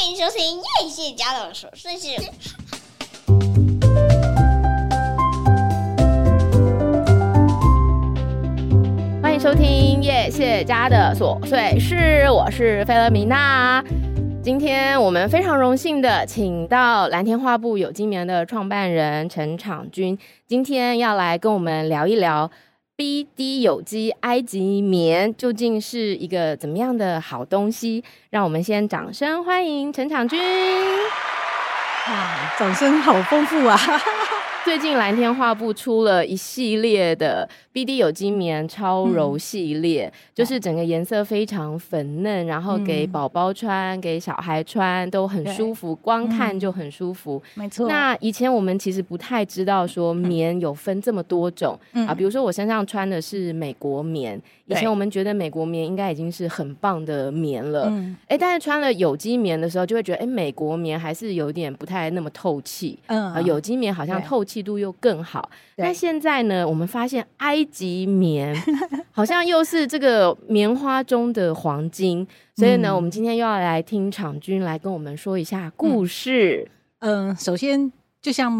欢迎收听叶谢家的琐碎事。欢迎收听叶谢家的琐碎事，我是菲勒米娜。今天我们非常荣幸的请到蓝天画布有机棉的创办人陈昶均，今天要来跟我们聊一聊。BD 有机埃及棉究竟是一个怎么样的好东西？让我们先掌声欢迎陈长军。哇，掌声好丰富啊！最近蓝天画布出了一系列的 BD 有机棉超柔系列，嗯、就是整个颜色非常粉嫩，然后给宝宝穿、嗯、给小孩穿都很舒服，光看就很舒服。没错。那以前我们其实不太知道说棉有分这么多种、嗯、啊，比如说我身上穿的是美国棉，以前我们觉得美国棉应该已经是很棒的棉了，哎、但是穿了有机棉的时候，就会觉得哎、欸，美国棉还是有点不太那么透气，嗯啊，有机棉好像透气。度又更好，那现在呢？我们发现埃及棉 好像又是这个棉花中的黄金，所以呢，嗯、我们今天又要来听场君来跟我们说一下故事。嗯，呃、首先就像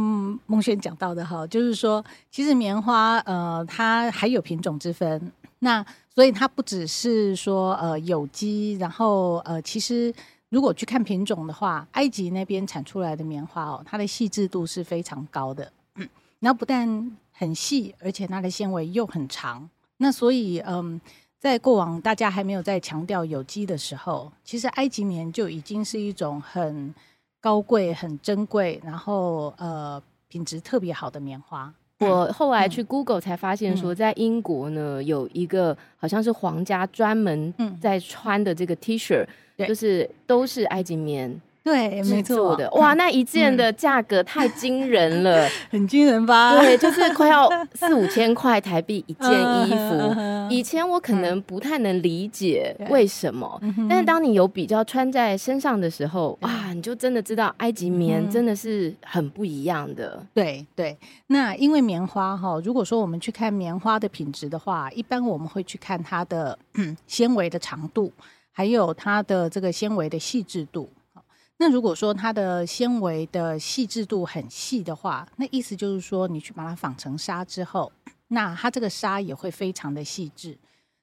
孟轩讲到的哈，就是说，其实棉花呃，它还有品种之分，那所以它不只是说呃有机，然后呃，其实。如果去看品种的话，埃及那边产出来的棉花哦，它的细致度是非常高的。嗯，然后不但很细，而且它的纤维又很长。那所以，嗯，在过往大家还没有在强调有机的时候，其实埃及棉就已经是一种很高贵、很珍贵，然后呃品质特别好的棉花。我后来去 Google 才发现说，在英国呢有一个好像是皇家专门在穿的这个 T 恤。就是都是埃及棉。对，没错的 哇，那一件的价格太惊人了，嗯、很惊人吧？对，就是快要 四五千块台币一件衣服。以前我可能不太能理解为什么，嗯、但是当你有比较穿在身上的时候，哇，你就真的知道埃及棉真的是很不一样的。对对，那因为棉花哈，如果说我们去看棉花的品质的话，一般我们会去看它的 纤维的长度。还有它的这个纤维的细致度，那如果说它的纤维的细致度很细的话，那意思就是说，你去把它纺成纱之后，那它这个纱也会非常的细致。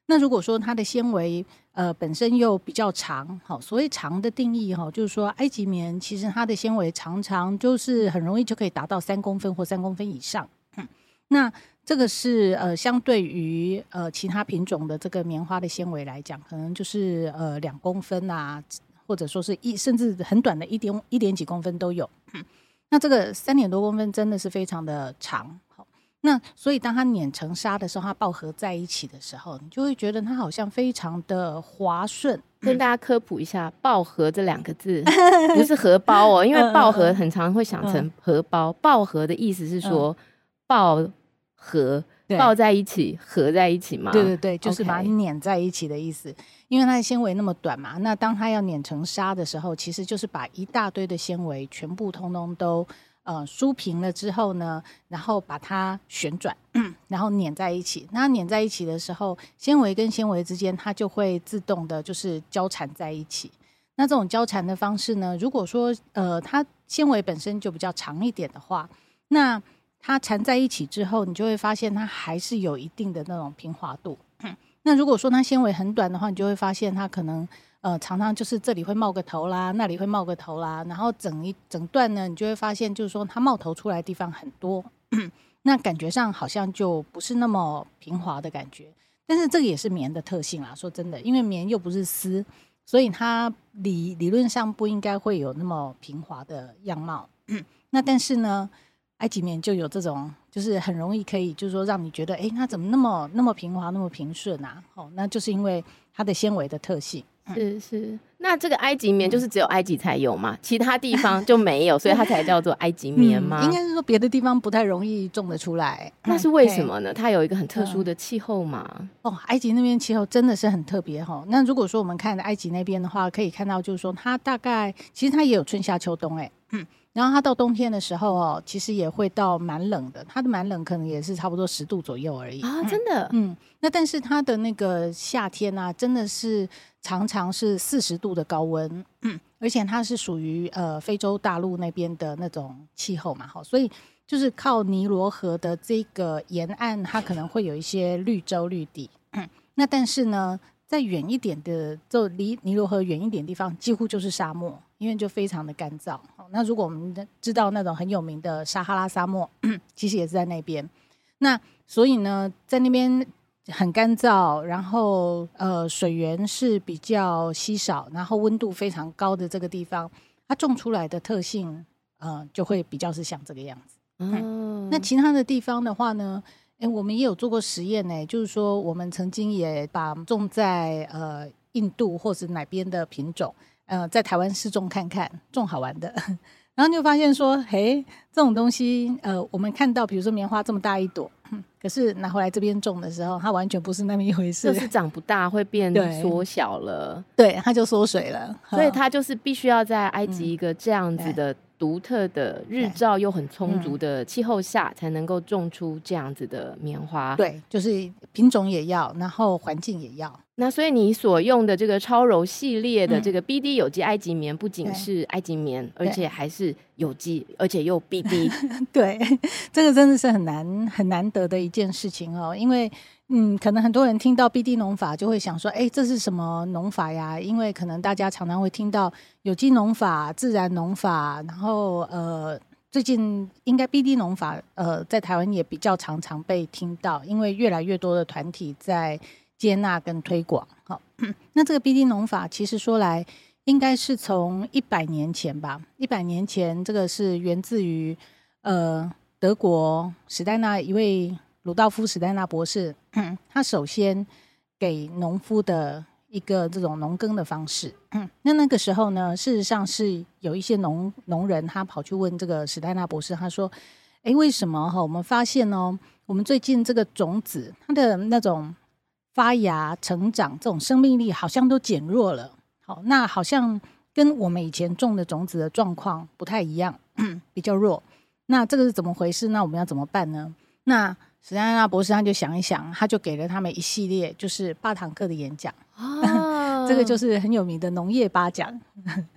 那如果说它的纤维呃本身又比较长，好，所谓长的定义哈，就是说埃及棉其实它的纤维常常就是很容易就可以达到三公分或三公分以上，那。这个是呃，相对于呃其他品种的这个棉花的纤维来讲，可能就是呃两公分啊，或者说是一甚至很短的一点一点几公分都有。嗯，那这个三点多公分真的是非常的长。好，那所以当它碾成沙的时候，它抱合在一起的时候，你就会觉得它好像非常的滑顺。跟大家科普一下，“抱合”这两个字 不是荷包哦，因为抱合很常会想成荷包。抱合的意思是说抱。合抱在一起，合在一起嘛？对对对，就是把它碾在一起的意思。因为它的纤维那么短嘛，那当它要碾成纱的时候，其实就是把一大堆的纤维全部通通都呃梳平了之后呢，然后把它旋转，然后碾在一起。那碾在一起的时候，纤维跟纤维之间它就会自动的就是交缠在一起。那这种交缠的方式呢，如果说呃它纤维本身就比较长一点的话，那它缠在一起之后，你就会发现它还是有一定的那种平滑度。那如果说它纤维很短的话，你就会发现它可能呃常常就是这里会冒个头啦，那里会冒个头啦，然后整一整段呢，你就会发现就是说它冒头出来的地方很多，那感觉上好像就不是那么平滑的感觉。但是这个也是棉的特性啦，说真的，因为棉又不是丝，所以它理理论上不应该会有那么平滑的样貌。那但是呢，埃及棉就有这种，就是很容易可以，就是说让你觉得，哎、欸，它怎么那么那么平滑，那么平顺啊？哦，那就是因为它的纤维的特性。是是，那这个埃及棉就是只有埃及才有嘛？嗯、其他地方就没有，所以它才叫做埃及棉吗？嗯、应该是说别的地方不太容易种得出来。那是为什么呢？它有一个很特殊的气候嘛、嗯？哦，埃及那边气候真的是很特别哈。那如果说我们看埃及那边的话，可以看到就是说它大概其实它也有春夏秋冬哎。嗯，然后它到冬天的时候哦，其实也会到蛮冷的，它的蛮冷可能也是差不多十度左右而已啊，真的，嗯，那但是它的那个夏天呢、啊，真的是常常是四十度的高温，嗯，而且它是属于呃非洲大陆那边的那种气候嘛，哈，所以就是靠尼罗河的这个沿岸，它可能会有一些绿洲绿地，嗯，那但是呢。再远一点的，就离尼罗河远一点地方，几乎就是沙漠，因为就非常的干燥。那如果我们知道那种很有名的撒哈拉沙漠，其实也是在那边。那所以呢，在那边很干燥，然后呃水源是比较稀少，然后温度非常高的这个地方，它种出来的特性，呃，就会比较是像这个样子。嗯，那其他的地方的话呢？哎，我们也有做过实验呢，就是说，我们曾经也把种在呃印度或是哪边的品种，呃，在台湾试种看看，种好玩的，然后就发现说，嘿，这种东西，呃，我们看到，比如说棉花这么大一朵，可是拿回来这边种的时候，它完全不是那么一回事，就 是长不大，会变缩小了，对，对，它就缩水了，所以它就是必须要在埃及一个这样子的。独特的日照又很充足的气候下，才能够种出这样子的棉花。对，就是品种也要，然后环境也要。那所以你所用的这个超柔系列的这个 BD 有机埃及棉，不仅是埃及棉，而且还是有机，而且又 BD。对，这个真的是很难很难得的一件事情哦，因为。嗯，可能很多人听到 BD 农法就会想说，哎，这是什么农法呀？因为可能大家常常会听到有机农法、自然农法，然后呃，最近应该 BD 农法呃，在台湾也比较常常被听到，因为越来越多的团体在接纳跟推广。好，那这个 BD 农法其实说来，应该是从一百年前吧，一百年前这个是源自于呃德国史黛纳一位。鲁道夫·史黛纳博士，他首先给农夫的一个这种农耕的方式。那那个时候呢，事实上是有一些农农人，他跑去问这个史黛纳博士，他说：“诶，为什么哈？我们发现哦，我们最近这个种子它的那种发芽、成长这种生命力好像都减弱了。好，那好像跟我们以前种的种子的状况不太一样，比较弱。那这个是怎么回事？那我们要怎么办呢？那史丹纳博士他就想一想，他就给了他们一系列就是八堂课的演讲。哦，这个就是很有名的农业八讲，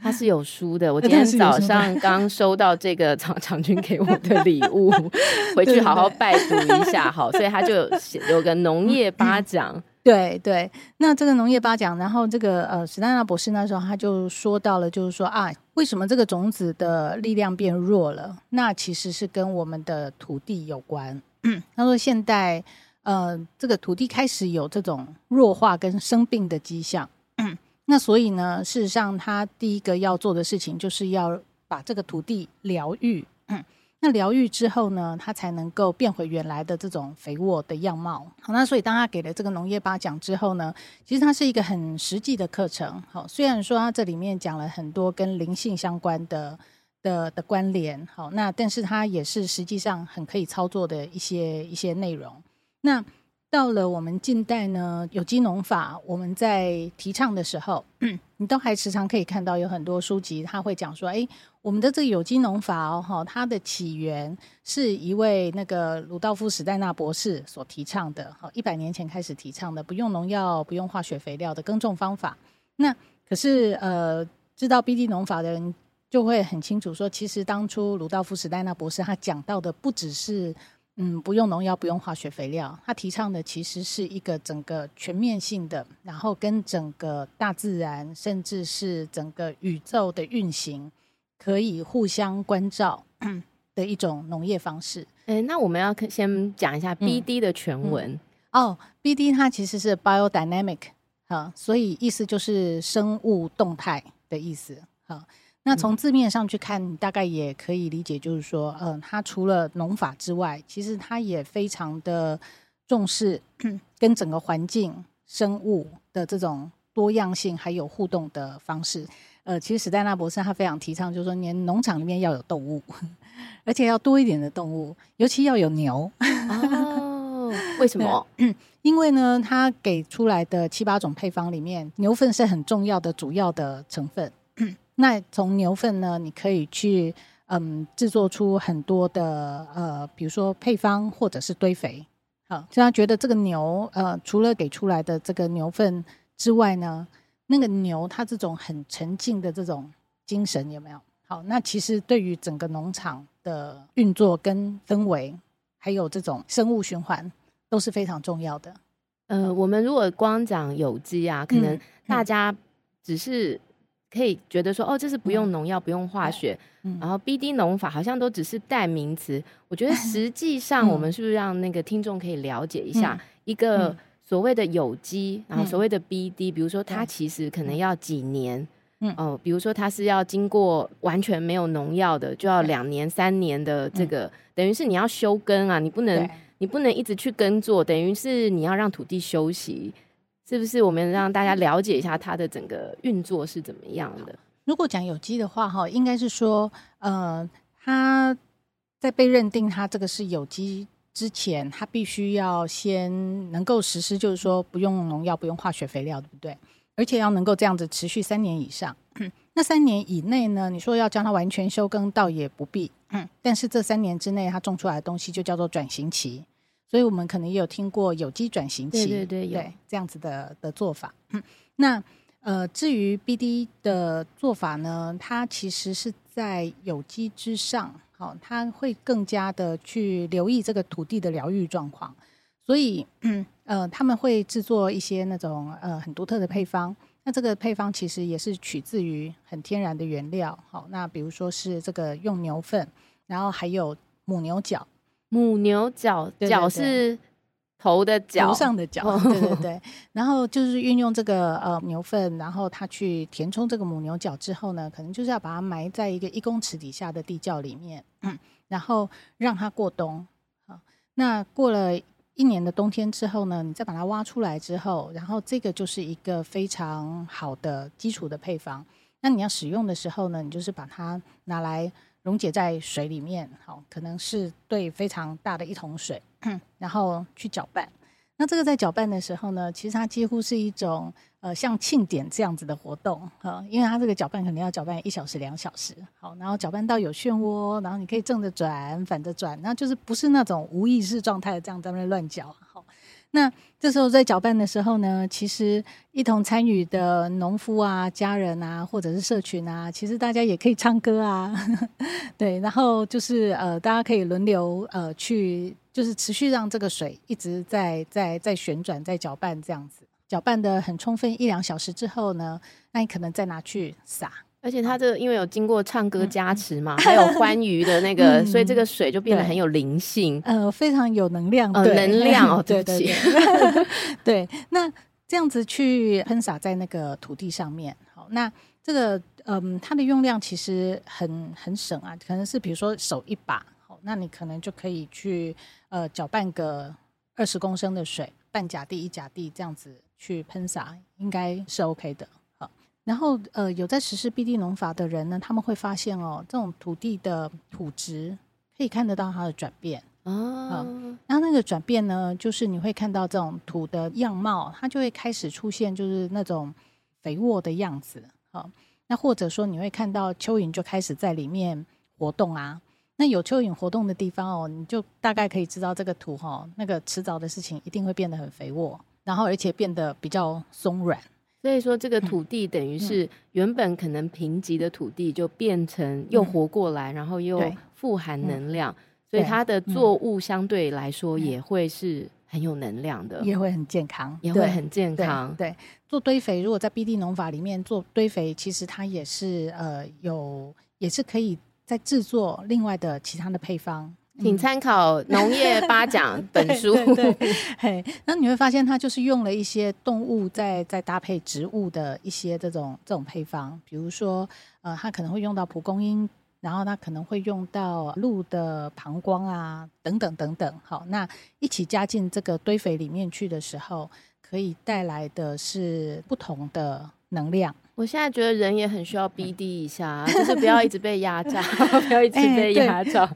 他是有书的。我 今天早上刚收到这个长长君给我的礼物，回去好好拜读一下。好，所以他就有有个农业八讲。对对，那这个农业八讲，然后这个呃史丹纳博士那时候他就说到了，就是说啊，为什么这个种子的力量变弱了？那其实是跟我们的土地有关。他说现在，呃，这个土地开始有这种弱化跟生病的迹象。那所以呢，事实上，他第一个要做的事情就是要把这个土地疗愈。那疗愈之后呢，他才能够变回原来的这种肥沃的样貌。好，那所以当他给了这个农业八讲之后呢，其实它是一个很实际的课程。好，虽然说它这里面讲了很多跟灵性相关的。的的关联，好，那但是它也是实际上很可以操作的一些一些内容。那到了我们近代呢，有机农法我们在提倡的时候，你都还时常可以看到有很多书籍，他会讲说，哎，我们的这个有机农法哦，哈，它的起源是一位那个鲁道夫史代纳博士所提倡的，好，一百年前开始提倡的，不用农药、不用化学肥料的耕种方法。那可是呃，知道 BD 农法的人。就会很清楚说，其实当初鲁道夫史代纳博士他讲到的不只是嗯，不用农药、不用化学肥料，他提倡的其实是一个整个全面性的，然后跟整个大自然甚至是整个宇宙的运行可以互相关照的一种农业方式。诶，那我们要先讲一下 BD 的全文、嗯嗯、哦。BD 它其实是 biodynamic 哈，所以意思就是生物动态的意思哈。那从字面上去看，大概也可以理解，就是说，嗯、呃，它除了农法之外，其实它也非常的重视跟整个环境、生物的这种多样性还有互动的方式。呃，其实史黛纳博士他非常提倡，就是说，连农场里面要有动物，而且要多一点的动物，尤其要有牛。哦，为什么？因为呢，他给出来的七八种配方里面，牛粪是很重要的主要的成分。那从牛粪呢，你可以去嗯制作出很多的呃，比如说配方或者是堆肥。好，所以他觉得这个牛呃，除了给出来的这个牛粪之外呢，那个牛它这种很沉静的这种精神有没有？好，那其实对于整个农场的运作跟氛围，还有这种生物循环都是非常重要的。呃，我们如果光讲有机啊，可能大家只是可以觉得说，嗯、哦，这是不用农药、嗯、不用化学，嗯、然后 BD 农法好像都只是代名词。我觉得实际上，我们是不是让那个听众可以了解一下一个所谓的有机，然后所谓的 BD，比如说它其实可能要几年。嗯。哦，比如说它是要经过完全没有农药的，就要两年三年的这个，嗯、等于是你要休耕啊，你不能你不能一直去耕作，等于是你要让土地休息，是不是？我们让大家了解一下它的整个运作是怎么样的？如果讲有机的话，哈，应该是说，呃，它在被认定它这个是有机之前，它必须要先能够实施，就是说不用农药、不用化学肥料，对不对？而且要能够这样子持续三年以上，那三年以内呢？你说要将它完全休耕，倒也不必。嗯，但是这三年之内，它种出来的东西就叫做转型期，所以我们可能也有听过有机转型期，对对对，对这样子的的做法。嗯，那呃，至于 BD 的做法呢，它其实是在有机之上，好，它会更加的去留意这个土地的疗愈状况，所以。嗯呃，他们会制作一些那种呃很独特的配方，那这个配方其实也是取自于很天然的原料。好，那比如说是这个用牛粪，然后还有母牛角，母牛角角是头的角，头上的角，对对对。然后就是运用这个呃牛粪，然后它去填充这个母牛角之后呢，可能就是要把它埋在一个一公尺底下的地窖里面，嗯，然后让它过冬。好，那过了。一年的冬天之后呢，你再把它挖出来之后，然后这个就是一个非常好的基础的配方。那你要使用的时候呢，你就是把它拿来溶解在水里面，好，可能是对非常大的一桶水，然后去搅拌。那这个在搅拌的时候呢，其实它几乎是一种呃像庆典这样子的活动啊，因为它这个搅拌肯定要搅拌一小时两小时，好，然后搅拌到有漩涡，然后你可以正着转、反着转，那就是不是那种无意识状态这样在那乱搅。那这时候在搅拌的时候呢，其实一同参与的农夫啊、家人啊，或者是社群啊，其实大家也可以唱歌啊，对，然后就是呃，大家可以轮流呃去。就是持续让这个水一直在在在旋转，在搅拌这样子，搅拌得很充分一两小时之后呢，那你可能再拿去撒。而且它这个因为有经过唱歌加持嘛，嗯、还有欢愉的那个，嗯、所以这个水就变得很有灵性，呃，非常有能量，呃、能量哦，对不起，对，那这样子去喷洒在那个土地上面，好，那这个嗯，它的用量其实很很省啊，可能是比如说手一把。那你可能就可以去呃搅拌个二十公升的水，半甲地一甲地这样子去喷洒，应该是 OK 的。好，然后呃有在实施 BD 农法的人呢，他们会发现哦，这种土地的土质可以看得到它的转变啊。然后那个转变呢，就是你会看到这种土的样貌，它就会开始出现就是那种肥沃的样子。好，那或者说你会看到蚯蚓就开始在里面活动啊。那有蚯蚓活动的地方哦，你就大概可以知道这个土哈，那个迟早的事情一定会变得很肥沃，然后而且变得比较松软。所以说，这个土地等于是原本可能贫瘠的土地，就变成又活过来，然后又富含能量，所以它的作物相对来说也会是很有能量的，也会很健康，也会很健康。对，做堆肥，如果在 BD 农法里面做堆肥，其实它也是呃有也是可以。在制作另外的其他的配方，请参考《农业八讲》本书。对，嘿，那你会发现它就是用了一些动物在在搭配植物的一些这种这种配方，比如说呃，它可能会用到蒲公英，然后它可能会用到鹿的膀胱啊，等等等等。好，那一起加进这个堆肥里面去的时候，可以带来的是不同的能量。我现在觉得人也很需要 BD 一下，就是不要一直被压榨，不要一直被压榨。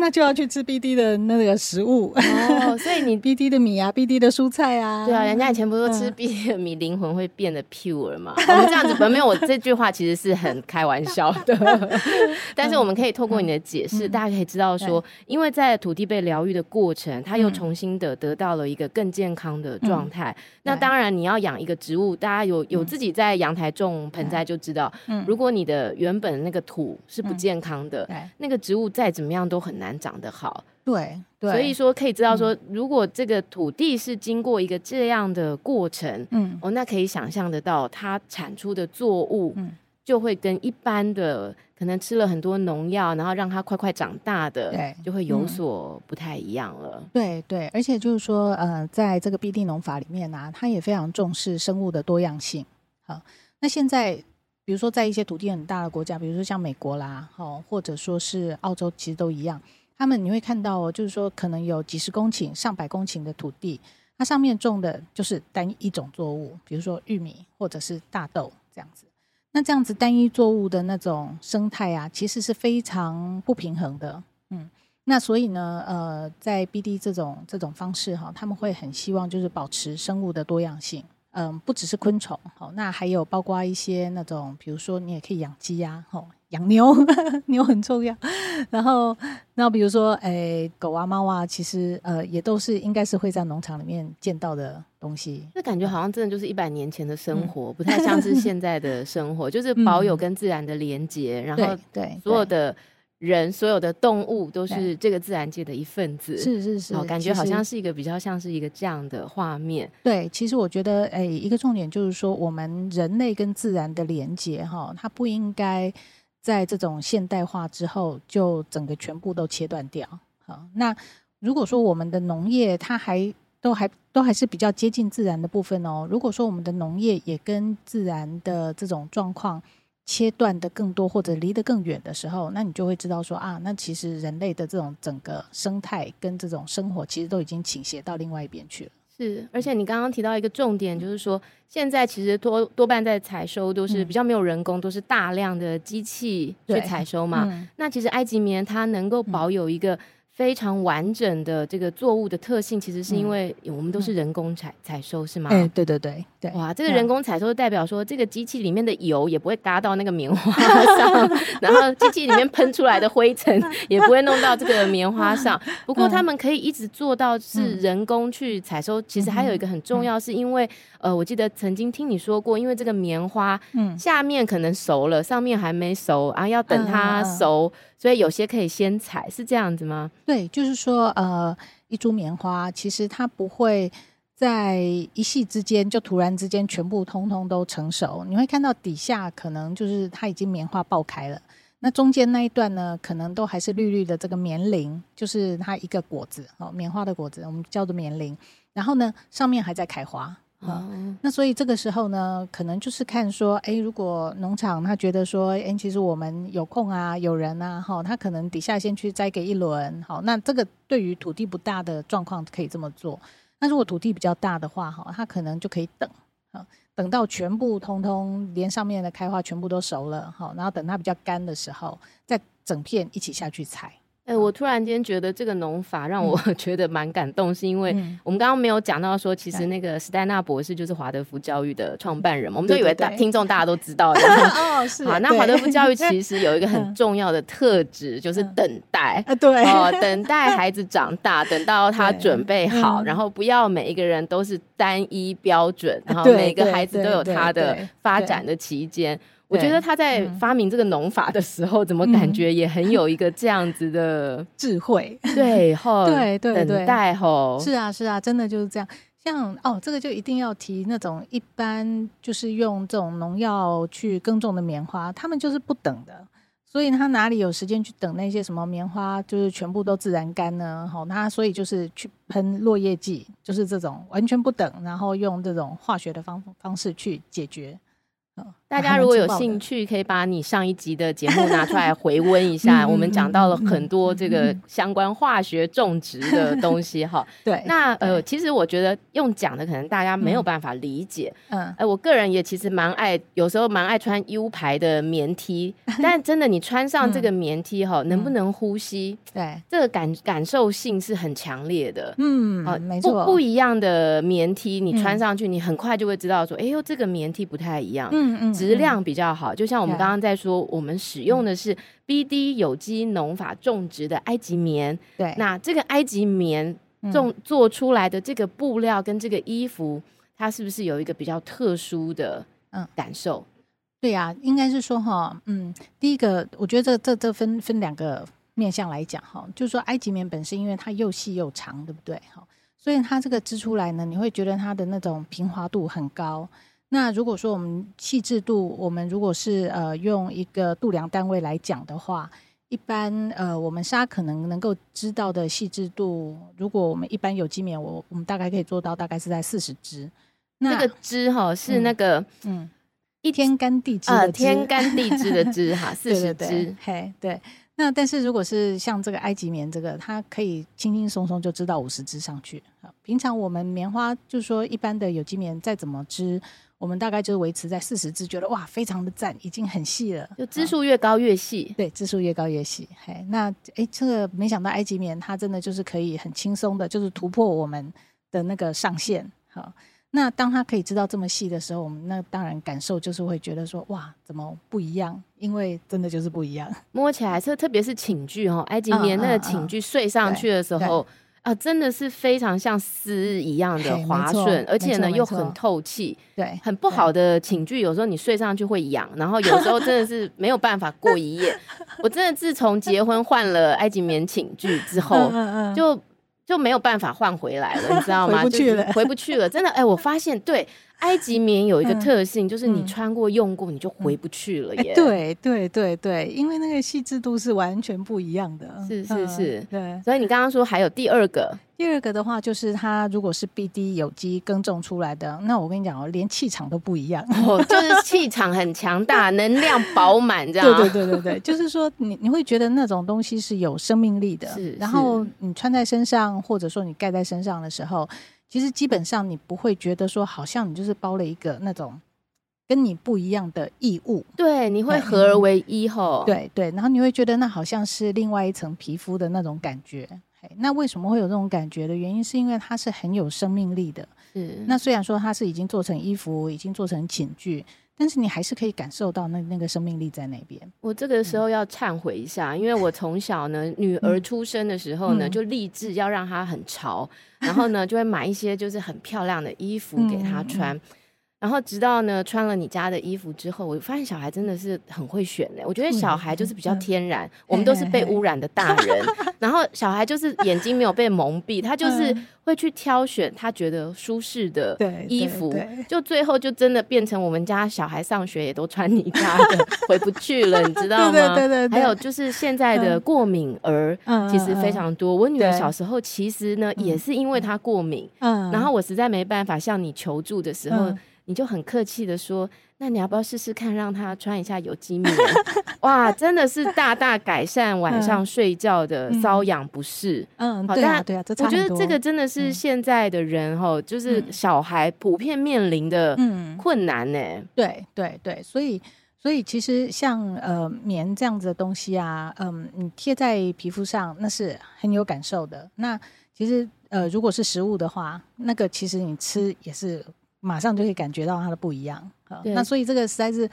那就要去吃 BD 的那个食物哦。所以你 BD 的米啊，BD 的蔬菜啊，对啊，人家以前不是说吃 BD 的米，灵魂会变得 pure 吗？我们这样子，没有，我这句话其实是很开玩笑的。但是我们可以透过你的解释，大家可以知道说，因为在土地被疗愈的过程，它又重新的得到了一个更健康的状态。那当然，你要养一个植物，大家有有自己在阳台种盆栽就知道，如果你的原本那个土是不健康的，那个植物再怎么样都很难。长得好，对，对，所以说可以知道说，如果这个土地是经过一个这样的过程，嗯，哦，那可以想象得到，它产出的作物，嗯，就会跟一般的可能吃了很多农药，然后让它快快长大的，对，就会有所不太一样了。对对，而且就是说，呃，在这个 BD 农法里面呢、啊，它也非常重视生物的多样性。好，那现在比如说在一些土地很大的国家，比如说像美国啦，哦，或者说是澳洲，其实都一样。他们你会看到哦，就是说可能有几十公顷、上百公顷的土地，它上面种的就是单一种作物，比如说玉米或者是大豆这样子。那这样子单一作物的那种生态啊，其实是非常不平衡的。嗯，那所以呢，呃，在 BD 这种这种方式哈，他们会很希望就是保持生物的多样性。嗯，不只是昆虫，好，那还有包括一些那种，比如说你也可以养鸡呀，吼，养牛，牛很重要。然后，那比如说，诶、欸，狗啊、猫啊，其实呃，也都是应该是会在农场里面见到的东西。那感觉好像真的就是一百年前的生活，嗯、不太像是现在的生活，就是保有跟自然的连接，嗯、然后对所有的。人所有的动物都是这个自然界的一份子，是是是，感觉好像是一个比较像是一个这样的画面。对，其实我觉得，哎，一个重点就是说，我们人类跟自然的连接，哈，它不应该在这种现代化之后就整个全部都切断掉。好，那如果说我们的农业它还都还都还是比较接近自然的部分哦，如果说我们的农业也跟自然的这种状况。切断的更多或者离得更远的时候，那你就会知道说啊，那其实人类的这种整个生态跟这种生活，其实都已经倾斜到另外一边去了。是，而且你刚刚提到一个重点，就是说现在其实多多半在采收都是比较没有人工，嗯、都是大量的机器去采收嘛。嗯、那其实埃及棉它能够保有一个。非常完整的这个作物的特性，其实是因为我们都是人工采采收，是吗？哎，对对对对。哇，这个人工采收代表说，这个机器里面的油也不会嘎到那个棉花上，然后机器里面喷出来的灰尘也不会弄到这个棉花上。不过他们可以一直做到是人工去采收。其实还有一个很重要，是因为呃，我记得曾经听你说过，因为这个棉花嗯下面可能熟了，上面还没熟啊，要等它熟。所以有些可以先采，是这样子吗？对，就是说，呃，一株棉花其实它不会在一夕之间就突然之间全部通通都成熟。你会看到底下可能就是它已经棉花爆开了，那中间那一段呢，可能都还是绿绿的这个棉铃，就是它一个果子哦，棉花的果子，我们叫做棉铃。然后呢，上面还在开花。啊、嗯，那所以这个时候呢，可能就是看说，哎，如果农场他觉得说，哎，其实我们有空啊，有人啊，哈，他可能底下先去栽个一轮，好，那这个对于土地不大的状况可以这么做。那如果土地比较大的话，哈，他可能就可以等，啊，等到全部通通连上面的开花全部都熟了，好，然后等它比较干的时候，再整片一起下去采。哎、欸，我突然间觉得这个农法让我 觉得蛮感动，嗯、是因为我们刚刚没有讲到说，其实那个史黛纳博士就是华德福教育的创办人嘛，我们都以为大听众大家都知道的。哦，是。好，那华德福教育其实有一个很重要的特质，就是等待。啊，对。哦，等待孩子长大，等到他准备好，然后不要每一个人都是单一标准，然后每个孩子都有他的发展的期间。我觉得他在发明这个农法的时候，怎么感觉也很有一个这样子的 智慧？对，后 对对等待吼是啊是啊，真的就是这样。像哦，这个就一定要提那种一般就是用这种农药去耕种的棉花，他们就是不等的，所以他哪里有时间去等那些什么棉花，就是全部都自然干呢？好，他所以就是去喷落叶剂，就是这种完全不等，然后用这种化学的方方式去解决。大家 如果有兴趣，可以把你上一集的节目拿出来回温一下。我们讲到了很多这个相关化学种植的东西哈。对，那呃，其实我觉得用讲的可能大家没有办法理解。嗯，呃，我个人也其实蛮爱，有时候蛮爱穿 U 牌的棉 T，但真的你穿上这个棉 T 哈，能不能呼吸？对，这个感感受性是很强烈的。嗯，好，没错。不不一样的棉 T，你穿上去，你很快就会知道说，哎呦，这个棉 T 不太一样。嗯嗯。质量比较好，就像我们刚刚在说，我们使用的是 BD 有机农法种植的埃及棉。对，那这个埃及棉种做出来的这个布料跟这个衣服，它是不是有一个比较特殊的嗯感受？对呀，应该是说哈，嗯，第一个，我觉得这这这分分两个面向来讲哈，就是说埃及棉本身因为它又细又长，对不对？哈，所以它这个织出来呢，你会觉得它的那种平滑度很高。那如果说我们细致度，我们如果是呃用一个度量单位来讲的话，一般呃我们纱可能能够知道的细致度，如果我们一般有机棉，我我们大概可以做到大概是在四十支。那这个支哈是那个嗯，一天干地支的天干地支的支哈，四十支。嘿，对。那但是如果是像这个埃及棉，这个它可以轻轻松松就织到五十支上去。平常我们棉花就是说一般的有机棉再怎么织。我们大概就是维持在四十支，觉得哇，非常的赞，已经很细了。就支数越高越细，对，支数越高越细。嘿，那哎，这个没想到埃及棉它真的就是可以很轻松的，就是突破我们的那个上限。好，那当它可以知道这么细的时候，我们那当然感受就是会觉得说哇，怎么不一样？因为真的就是不一样，摸起来是特别是寝具哈，埃及棉那个寝具睡上去的时候。嗯嗯嗯啊，真的是非常像丝一样的滑顺，而且呢又很透气。对，很不好的寝具，有时候你睡上去会痒，然后有时候真的是没有办法过一夜。我真的自从结婚换了埃及棉寝具之后，就就没有办法换回来了，你知道吗？回不去了，回不去了。真的，哎，我发现对。埃及棉有一个特性，嗯、就是你穿过、用过，你就回不去了耶。嗯、对对对对，因为那个细致度是完全不一样的。是是是，嗯、对。所以你刚刚说还有第二个，第二个的话就是它如果是 BD 有机耕种出来的，那我跟你讲哦，连气场都不一样，哦、就是气场很强大，能量饱满，这样。对对对对对，就是说你你会觉得那种东西是有生命力的，是。然后你穿在身上，或者说你盖在身上的时候。其实基本上你不会觉得说，好像你就是包了一个那种跟你不一样的异物，对，你会合而为一吼，对对，然后你会觉得那好像是另外一层皮肤的那种感觉。那为什么会有这种感觉的原因，是因为它是很有生命力的。是，那虽然说它是已经做成衣服，已经做成寝具。但是你还是可以感受到那那个生命力在那边。我这个时候要忏悔一下，嗯、因为我从小呢，女儿出生的时候呢，嗯、就立志要让她很潮，嗯、然后呢，就会买一些就是很漂亮的衣服给她穿。然后直到呢穿了你家的衣服之后，我发现小孩真的是很会选呢。我觉得小孩就是比较天然，嗯、我们都是被污染的大人。嗯、然后小孩就是眼睛没有被蒙蔽，他就是会去挑选他觉得舒适的衣服。就最后就真的变成我们家小孩上学也都穿你家的，回不去了，你知道吗？对对对对对。还有就是现在的过敏儿其实非常多。我女儿小时候其实呢也是因为她过敏，嗯，然后我实在没办法向你求助的时候。你就很客气的说，那你要不要试试看，让他穿一下有机棉？哇，真的是大大改善晚上睡觉的瘙痒不适。嗯，好，对啊，对啊，我觉得这个真的是现在的人哈，就是小孩普遍面临的困难呢。对对对，所以所以其实像呃棉这样子的东西啊，嗯，你贴在皮肤上那是很有感受的。那其实呃，如果是食物的话，那个其实你吃也是。马上就可以感觉到它的不一样，对。那所以这个实在是，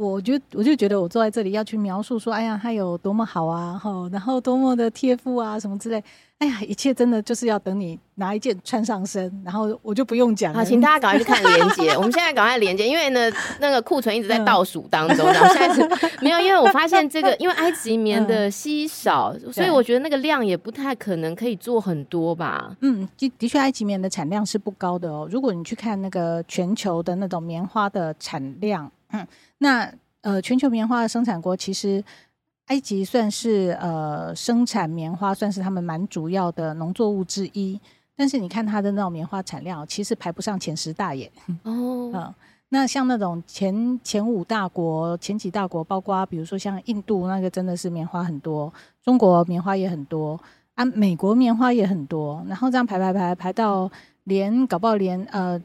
我就我就觉得我坐在这里要去描述说，哎呀，它有多么好啊，哈，然后多么的贴肤啊，什么之类，哎呀，一切真的就是要等你拿一件穿上身，然后我就不用讲了。好，请大家赶快去看连接，我们现在赶快连接，因为呢，那个库存一直在倒数当中，嗯、然后现在是没有，因为我发现这个，因为埃及棉的稀少，嗯、所以我觉得那个量也不太可能可以做很多吧。嗯，的的确，埃及棉的产量是不高的哦。如果你去看那个全球的那种棉花的产量，嗯，那。呃，全球棉花的生产国其实埃及算是呃生产棉花算是他们蛮主要的农作物之一，但是你看它的那种棉花产量，其实排不上前十大耶。哦，嗯，那像那种前前五大国、前几大国，包括比如说像印度，那个真的是棉花很多；中国棉花也很多啊，美国棉花也很多。然后这样排排排排到连搞不好连呃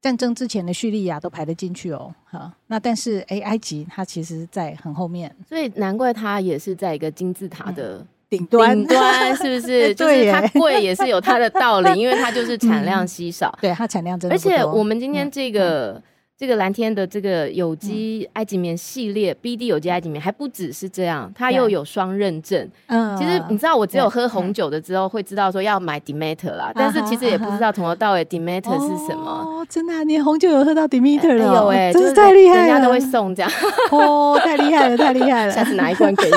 战争之前的叙利亚都排得进去哦。哈，那但是哎，埃及它其实在很后面，所以难怪它也是在一个金字塔的顶端，顶端是不是？就是它贵也是有它的道理，因为它就是产量稀少，对它产量真的。而且我们今天这个。这个蓝天的这个有机埃及棉系列、嗯、，BD 有机埃及棉还不只是这样，它又有双认证。嗯，其实你知道，我只有喝红酒的之后会知道说要买 Demeter 啦，但是其实也不知道从头到尾 Demeter 是什么。哦，真的、啊，你红酒有喝到 Demeter 了？有哎、欸，真是太厉害了，人家都会送这样。哦，太厉害了，太厉害了，下次拿一罐给你。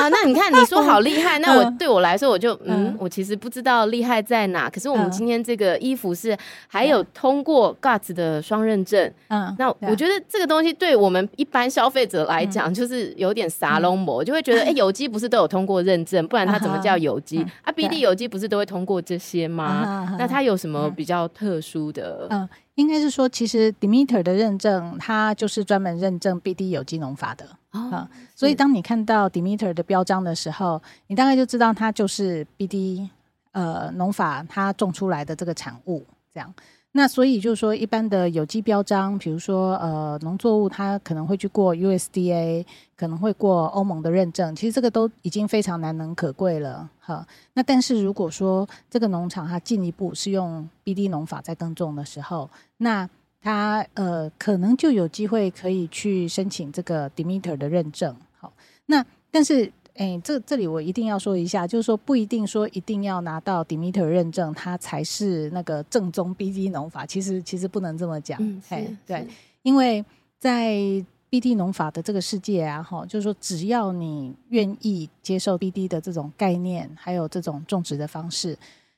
啊，那你看你说好厉害，那我对我来说我就嗯，嗯，我其实不知道厉害在哪。可是我们今天这个衣服是还有通过 GUTS 的双认证。嗯，那我觉得。这这个东西对我们一般消费者来讲，就是有点撒龙膜，就会觉得，哎、欸，有机不是都有通过认证，不然它怎么叫有机？啊，BD 有机不是都会通过这些吗？那它有什么比较特殊的？嗯，应该是说，其实 Demeter 的认证，它就是专门认证 BD 有机农法的啊。所以当你看到 Demeter 的标章的时候，你大概就知道它就是 BD 呃农法它种出来的这个产物这样。那所以就是说，一般的有机标章，比如说呃农作物，它可能会去过 USDA，可能会过欧盟的认证，其实这个都已经非常难能可贵了哈。那但是如果说这个农场它进一步是用 BD 农法在耕种的时候，那它呃可能就有机会可以去申请这个 Demeter 的认证。好，那但是。哎，这这里我一定要说一下，就是说不一定说一定要拿到 Demeter 认证，它才是那个正宗 BD 农法。其实其实不能这么讲。嗯，哎，对，因为在 BD 农法的这个世界啊，哈，就是说只要你愿意接受 BD 的这种概念，还有这种种植的方式，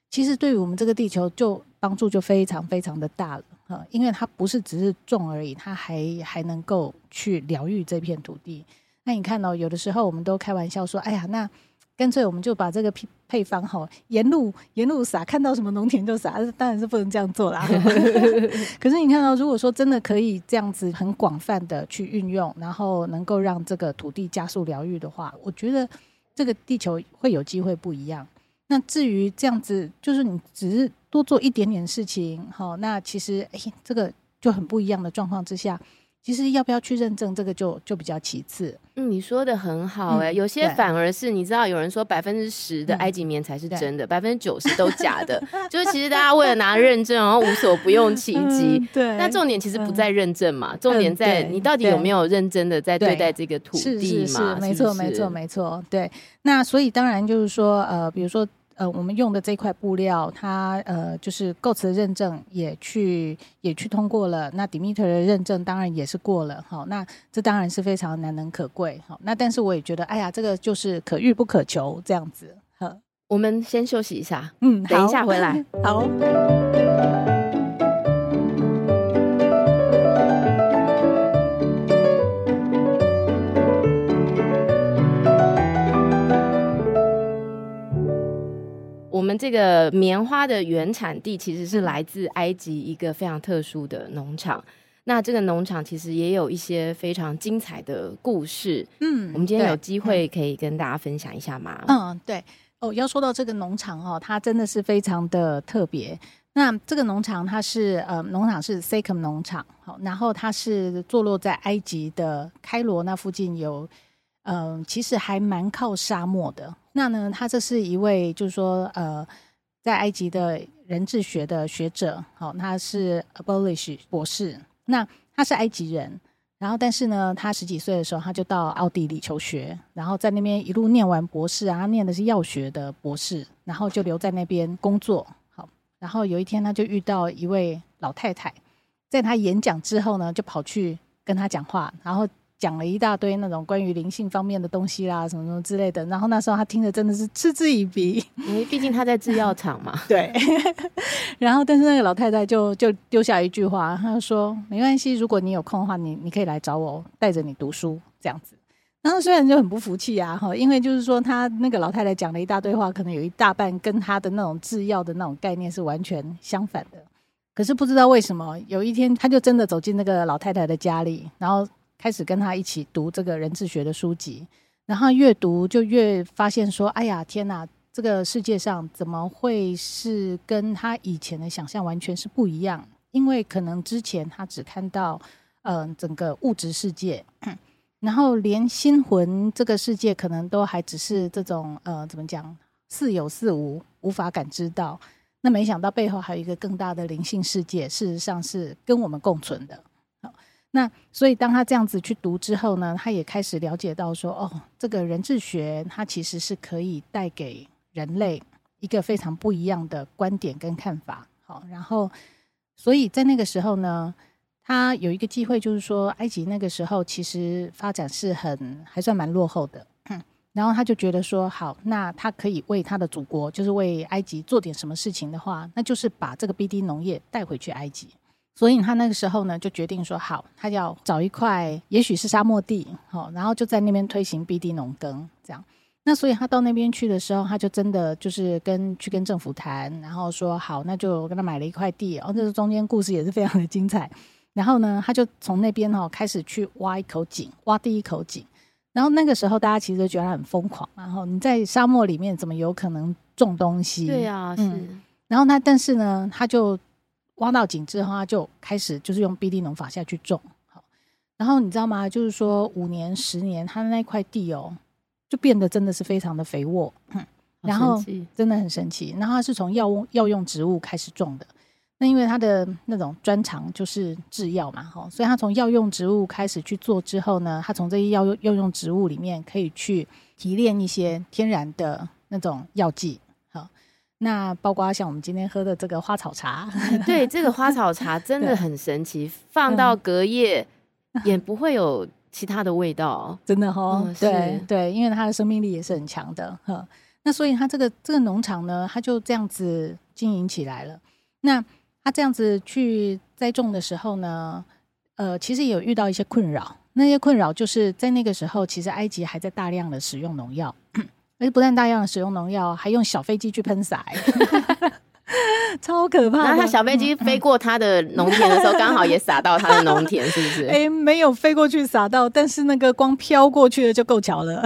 其实对于我们这个地球就帮助就非常非常的大了。哈，因为它不是只是种而已，它还还能够去疗愈这片土地。那你看哦，有的时候我们都开玩笑说：“哎呀，那干脆我们就把这个配配方哈，沿路沿路撒，看到什么农田就撒。”当然是不能这样做啦。可是你看到，如果说真的可以这样子很广泛的去运用，然后能够让这个土地加速疗愈的话，我觉得这个地球会有机会不一样。那至于这样子，就是你只是多做一点点事情，哈，那其实哎，这个就很不一样的状况之下。其实要不要去认证，这个就就比较其次。嗯，你说的很好哎、欸，有些反而是你知道，有人说百分之十的埃及棉才是真的，百分之九十都假的。就是其实大家为了拿认证，然后无所不用其极、嗯。对，那重点其实不在认证嘛，重点在你到底有没有认真的在对待这个土地嘛？没错，没错，没错。对，那所以当然就是说，呃，比如说。呃，我们用的这块布料，它呃就是 GOTS 的认证也去也去通过了，那 Demeter 的认证当然也是过了，好，那这当然是非常难能可贵，好，那但是我也觉得，哎呀，这个就是可遇不可求这样子，好，我们先休息一下，嗯，等一下回来，好。们这个棉花的原产地其实是来自埃及一个非常特殊的农场。那这个农场其实也有一些非常精彩的故事。嗯，我们今天有机会可以跟大家分享一下吗？嗯，对。哦，要说到这个农场哦，它真的是非常的特别。那这个农场它是呃，农场是 Sekem 农场，好，然后它是坐落在埃及的开罗那附近有。嗯、呃，其实还蛮靠沙漠的。那呢，他这是一位，就是说，呃，在埃及的人智学的学者，好、哦，他是 Abolish 博士。那他是埃及人，然后但是呢，他十几岁的时候他就到奥地利求学，然后在那边一路念完博士啊，他念的是药学的博士，然后就留在那边工作。好，然后有一天他就遇到一位老太太，在他演讲之后呢，就跑去跟他讲话，然后。讲了一大堆那种关于灵性方面的东西啦，什么什么之类的。然后那时候他听着真的是嗤之以鼻，因为毕竟他在制药厂嘛。对。然后，但是那个老太太就就丢下一句话，她就说：“没关系，如果你有空的话，你你可以来找我，带着你读书这样子。”然后虽然就很不服气啊，哈，因为就是说他那个老太太讲了一大堆话，可能有一大半跟他的那种制药的那种概念是完全相反的。可是不知道为什么，有一天他就真的走进那个老太太的家里，然后开始跟他一起读这个人智学的书籍。然后越读就越发现说：“哎呀，天哪！这个世界上怎么会是跟他以前的想象完全是不一样？因为可能之前他只看到嗯、整个物质世界，然后连心魂这个世界可能都还只是这种呃怎么讲似有似无，无法感知到。那没想到背后还有一个更大的灵性世界，事实上是跟我们共存的。”那所以，当他这样子去读之后呢，他也开始了解到说，哦，这个人智学它其实是可以带给人类一个非常不一样的观点跟看法。好，然后，所以在那个时候呢，他有一个机会，就是说，埃及那个时候其实发展是很还算蛮落后的。然后他就觉得说，好，那他可以为他的祖国，就是为埃及做点什么事情的话，那就是把这个 BD 农业带回去埃及。所以他那个时候呢，就决定说好，他要找一块，也许是沙漠地，好，然后就在那边推行 BD 农耕，这样。那所以他到那边去的时候，他就真的就是跟去跟政府谈，然后说好，那就跟他买了一块地。哦，这个中间故事也是非常的精彩。然后呢，他就从那边哦开始去挖一口井，挖第一口井。然后那个时候大家其实觉得他很疯狂，然后你在沙漠里面怎么有可能种东西？对啊，是。嗯，然后那但是呢，他就。挖到井之后，他就开始就是用 BD 农法下去种，好，然后你知道吗？就是说五年、十年，他的那块地哦，就变得真的是非常的肥沃，然后真的很神奇。然后他是从药物药用植物开始种的，那因为他的那种专长就是制药嘛，哈，所以他从药用植物开始去做之后呢，他从这些药用药用植物里面可以去提炼一些天然的那种药剂。那包括像我们今天喝的这个花草茶，对，这个花草茶真的很神奇，放到隔夜 也不会有其他的味道，真的哈。对对，因为它的生命力也是很强的哈。那所以它这个这个农场呢，它就这样子经营起来了。那它这样子去栽种的时候呢，呃，其实也有遇到一些困扰。那些困扰就是在那个时候，其实埃及还在大量的使用农药。而且不但大量的使用农药，还用小飞机去喷洒，超可怕。然后他小飞机飞过他的农田的时候，刚好也洒到他的农田，是不是？哎，没有飞过去洒到，但是那个光飘过去的就够巧了。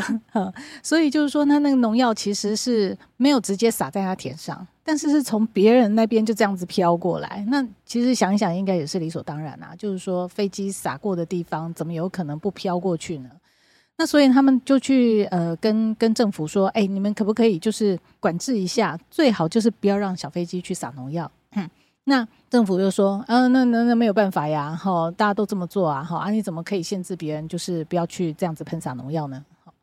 所以就是说，他那个农药其实是没有直接洒在他田上，但是是从别人那边就这样子飘过来。那其实想一想，应该也是理所当然啊。就是说，飞机洒过的地方，怎么有可能不飘过去呢？那所以他们就去呃跟跟政府说，哎、你们可不可以就是管制一下？最好就是不要让小飞机去撒农药。那政府就说，嗯、那那那没有办法呀，哈，大家都这么做啊，哈，啊，你怎么可以限制别人就是不要去这样子喷洒农药呢？好，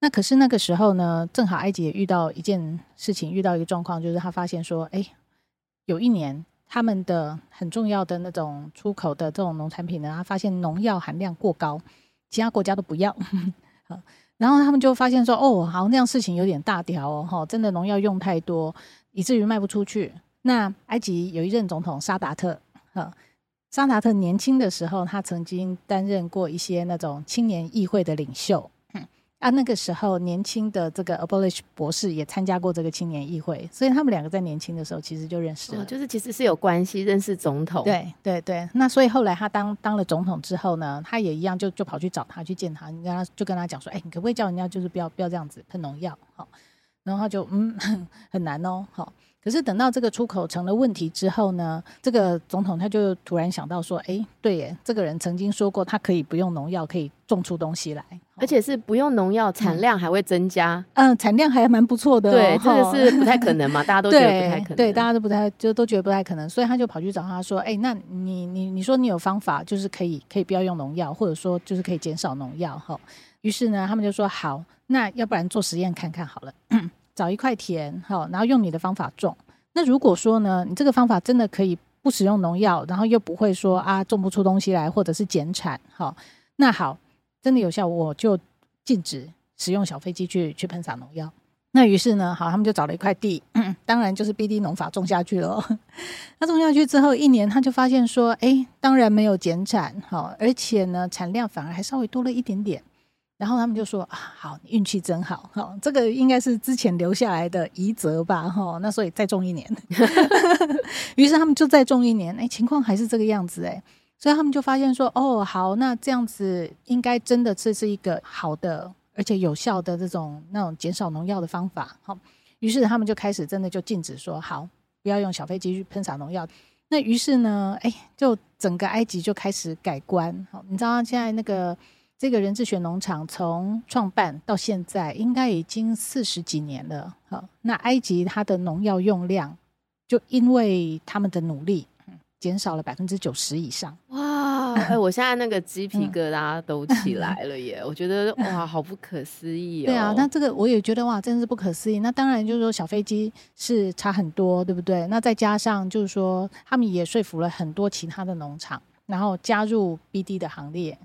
那可是那个时候呢，正好埃及也遇到一件事情，遇到一个状况，就是他发现说，哎、有一年他们的很重要的那种出口的这种农产品呢，他发现农药含量过高。其他国家都不要，啊，然后他们就发现说，哦，好像那样事情有点大条哦，哈，真的农药用太多，以至于卖不出去。那埃及有一任总统沙达特，哈，沙达特年轻的时候，他曾经担任过一些那种青年议会的领袖。啊，那个时候年轻的这个 Abolish 博士也参加过这个青年议会，所以他们两个在年轻的时候其实就认识了，哦、就是其实是有关系，认识总统。对对对，那所以后来他当当了总统之后呢，他也一样就就跑去找他去见他，你跟他就跟他讲说，哎、欸，你可不可以叫人家就是不要不要这样子喷农药？好，然后他就嗯 很难哦，好。可是等到这个出口成了问题之后呢，这个总统他就突然想到说：“哎，对耶，这个人曾经说过，他可以不用农药，可以种出东西来，而且是不用农药，产量还会增加。嗯，嗯，产量还蛮不错的哦。对，这个是不太可能嘛，大家都觉得不太可 能。对，大家都不太就都觉得不太可能，所以他就跑去找他说：‘哎，那你你你说你有方法，就是可以可以不要用农药，或者说就是可以减少农药。’哈，于是呢，他们就说：‘好，那要不然做实验看看好了。’找一块田，哈，然后用你的方法种。那如果说呢，你这个方法真的可以不使用农药，然后又不会说啊种不出东西来，或者是减产，哈，那好，真的有效，我就禁止使用小飞机去去喷洒农药。那于是呢，好，他们就找了一块地，当然就是 BD 农法种下去了。那种下去之后，一年他就发现说，哎，当然没有减产，好，而且呢，产量反而还稍微多了一点点。然后他们就说啊，好，运气真好，哈，这个应该是之前留下来的遗泽吧，哈，那所以再种一年。于是他们就再种一年，哎，情况还是这个样子，哎，所以他们就发现说，哦，好，那这样子应该真的这是一个好的而且有效的这种那种减少农药的方法，好，于是他们就开始真的就禁止说，好，不要用小飞机去喷洒农药。那于是呢，哎，就整个埃及就开始改观，好，你知道现在那个。这个人智学农场从创办到现在，应该已经四十几年了。好，那埃及它的农药用量，就因为他们的努力，减少了百分之九十以上。哇！哎，我现在那个鸡皮疙瘩都起来了耶！我觉得哇，好不可思议哦。对啊，那这个我也觉得哇，真是不可思议。那当然就是说，小飞机是差很多，对不对？那再加上就是说，他们也说服了很多其他的农场，然后加入 BD 的行列。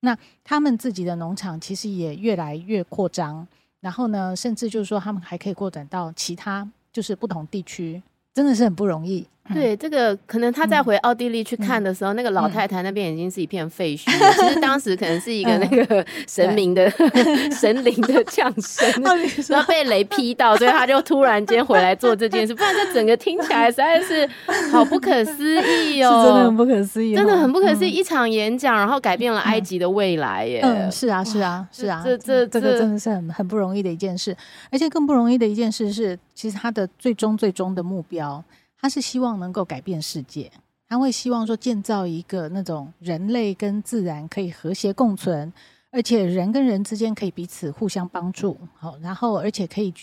那他们自己的农场其实也越来越扩张，然后呢，甚至就是说他们还可以扩展到其他就是不同地区，真的是很不容易。对，这个可能他在回奥地利去看的时候，嗯、那个老太太那边已经是一片废墟其实当时可能是一个那个 神明的、嗯、神灵的降生，然后被雷劈到，所以他就突然间回来做这件事。不然这整个听起来实在是好不可思议 哦，真的很不可思议，真的很不可思议。一场演讲，然后改变了埃及的未来耶！嗯，是啊，是啊，是啊，这这这个真的是很很不容易的一件事，而且更不容易的一件事是，其实他的最终最终的目标。他是希望能够改变世界，他会希望说建造一个那种人类跟自然可以和谐共存，而且人跟人之间可以彼此互相帮助，好，然后而且可以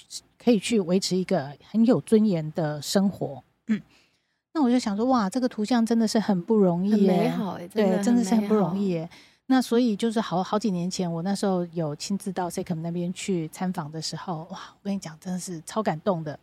可以去维持一个很有尊严的生活。嗯，那我就想说，哇，这个图像真的是很不容易，美好，对，真的是很不容易。那所以就是好好几年前，我那时候有亲自到 SECAM 那边去参访的时候，哇，我跟你讲，真的是超感动的。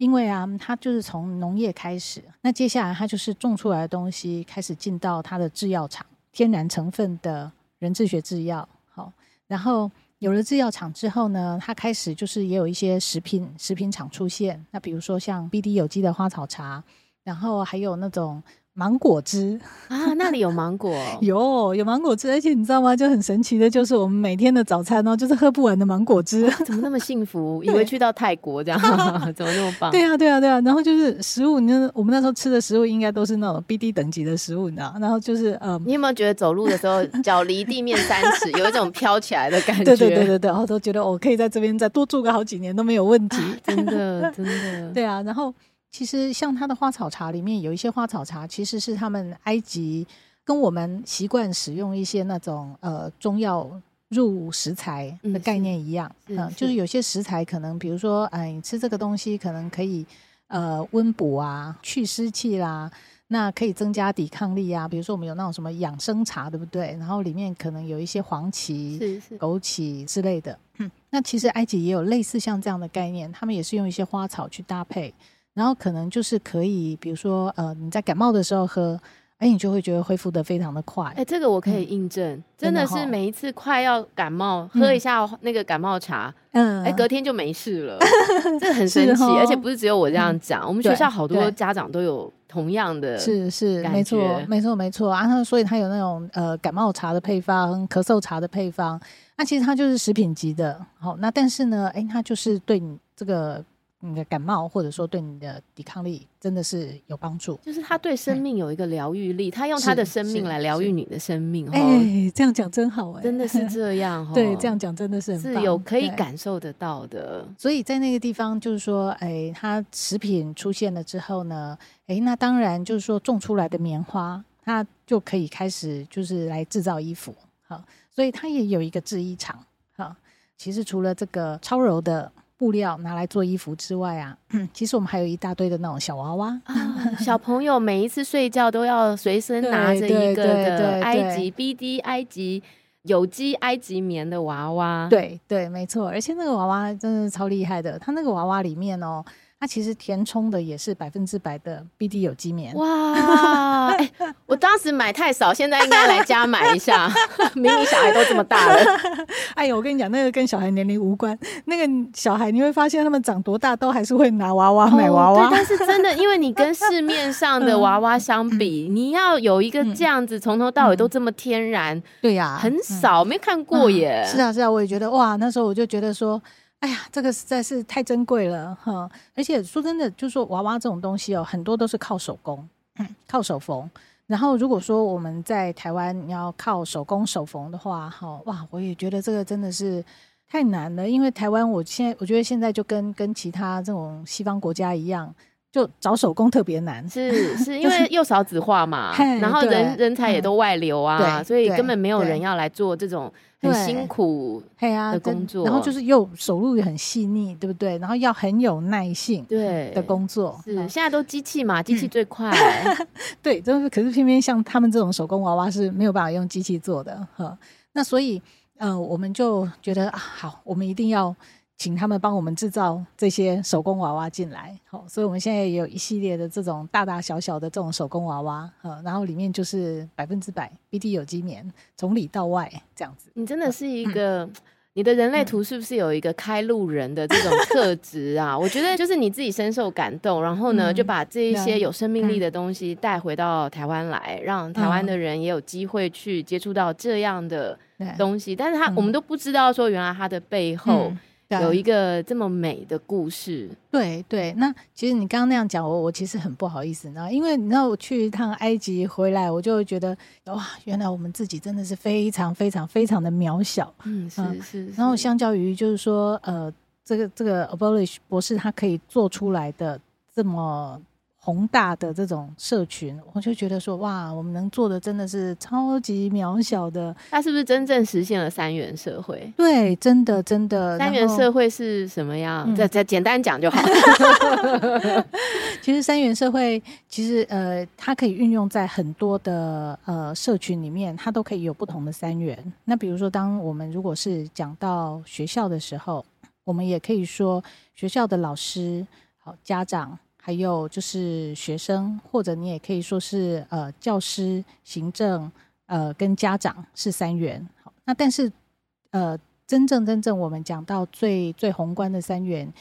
因为啊，它就是从农业开始，那接下来它就是种出来的东西开始进到它的制药厂，天然成分的人智学制药，好，然后有了制药厂之后呢，它开始就是也有一些食品食品厂出现，那比如说像 BD 有机的花草茶，然后还有那种。芒果汁啊，那里有芒果，有有芒果汁，而且你知道吗？就很神奇的，就是我们每天的早餐哦，就是喝不完的芒果汁，怎么那么幸福？以为去到泰国这样，怎么那么棒？对啊，对啊，对啊。然后就是食物，你我们那时候吃的食物应该都是那种 BD 等级的食物，你知道？然后就是呃，你有没有觉得走路的时候脚离地面三尺，有一种飘起来的感觉？对对对对对，然后都觉得我可以在这边再多住个好几年都没有问题，真的真的。对啊，然后。其实像它的花草茶里面有一些花草茶，其实是他们埃及跟我们习惯使用一些那种呃中药入食材的概念一样，嗯、呃，就是有些食材可能比如说，哎，你吃这个东西可能可以呃温补啊、去湿气啦，那可以增加抵抗力啊。比如说我们有那种什么养生茶，对不对？然后里面可能有一些黄芪、是是枸杞之类的。嗯，那其实埃及也有类似像这样的概念，他们也是用一些花草去搭配。然后可能就是可以，比如说，呃，你在感冒的时候喝，哎，你就会觉得恢复的非常的快。哎，这个我可以印证，嗯、真的是每一次快要感冒，嗯、喝一下那个感冒茶，嗯，哎，隔天就没事了，这个很神奇。而且不是只有我这样讲，嗯、我们学校好多家长都有同样的，是是，没错，没错，没错啊。所以它有那种呃感冒茶的配方，咳嗽茶的配方，那其实它就是食品级的。好，那但是呢，哎，它就是对你这个。你的感冒，或者说对你的抵抗力，真的是有帮助。就是他对生命有一个疗愈力，他用他的生命来疗愈你的生命。哎，这样讲真好哎，真的是这样。对，这样讲真的是很是有可以感受得到的。所以在那个地方，就是说，哎，它食品出现了之后呢，哎，那当然就是说种出来的棉花，它就可以开始就是来制造衣服。好，所以它也有一个制衣厂。好，其实除了这个超柔的。布料拿来做衣服之外啊，其实我们还有一大堆的那种小娃娃，哦、小朋友每一次睡觉都要随身拿着一个的埃及 BD 埃及有机埃及棉的娃娃。对对，没错，而且那个娃娃真的是超厉害的，它那个娃娃里面哦，它其实填充的也是百分之百的 BD 有机棉。哇、欸！我当时买太少，现在应该来加买一下。明明小孩都这么大了。哎呦，我跟你讲，那个跟小孩年龄无关。那个小孩你会发现，他们长多大都还是会拿娃娃买娃娃。哦、对，但是真的，因为你跟市面上的娃娃相比，嗯、你要有一个这样子从头到尾都这么天然，嗯、对呀、啊，很少、嗯、没看过耶、嗯。是啊，是啊，我也觉得哇，那时候我就觉得说。哎呀，这个实在是太珍贵了哈！而且说真的，就是说娃娃这种东西哦，很多都是靠手工，靠手缝。然后如果说我们在台湾你要靠手工手缝的话，哈哇，我也觉得这个真的是太难了。因为台湾，我现在我觉得现在就跟跟其他这种西方国家一样。就找手工特别难，是是因为又少子化嘛，然后人人才也都外流啊，所以根本没有人要来做这种很辛苦的工作。然后就是又手路也很细腻，对不对？然后要很有耐性对的工作。是现在都机器嘛，机器最快。对，就是可是偏偏像他们这种手工娃娃是没有办法用机器做的哈。那所以呃，我们就觉得啊，好，我们一定要。请他们帮我们制造这些手工娃娃进来，好，所以我们现在也有一系列的这种大大小小的这种手工娃娃，然后里面就是百分之百 BD 有机棉，从里到外这样子。你真的是一个，嗯、你的人类图是不是有一个开路人的这种特 质啊？我觉得就是你自己深受感动，然后呢，就把这一些有生命力的东西带回到台湾来，让台湾的人也有机会去接触到这样的东西。但是他我们都不知道说，原来他的背后。嗯有一个这么美的故事，对对。那其实你刚刚那样讲，我我其实很不好意思，你知道，因为你知道我去一趟埃及回来，我就会觉得哇，原来我们自己真的是非常非常非常的渺小。嗯，是是，是。然后相较于就是说，呃，这个这个 Abolish 博士他可以做出来的这么。宏大的这种社群，我就觉得说，哇，我们能做的真的是超级渺小的。它是不是真正实现了三元社会？对，真的真的。三元社会是什么样？再再、嗯、简单讲就好。其实三元社会，其实呃，它可以运用在很多的呃社群里面，它都可以有不同的三元。那比如说，当我们如果是讲到学校的时候，我们也可以说学校的老师、好家长。还有就是学生，或者你也可以说是呃教师、行政，呃跟家长是三元。好，那但是呃真正真正我们讲到最最宏观的三元，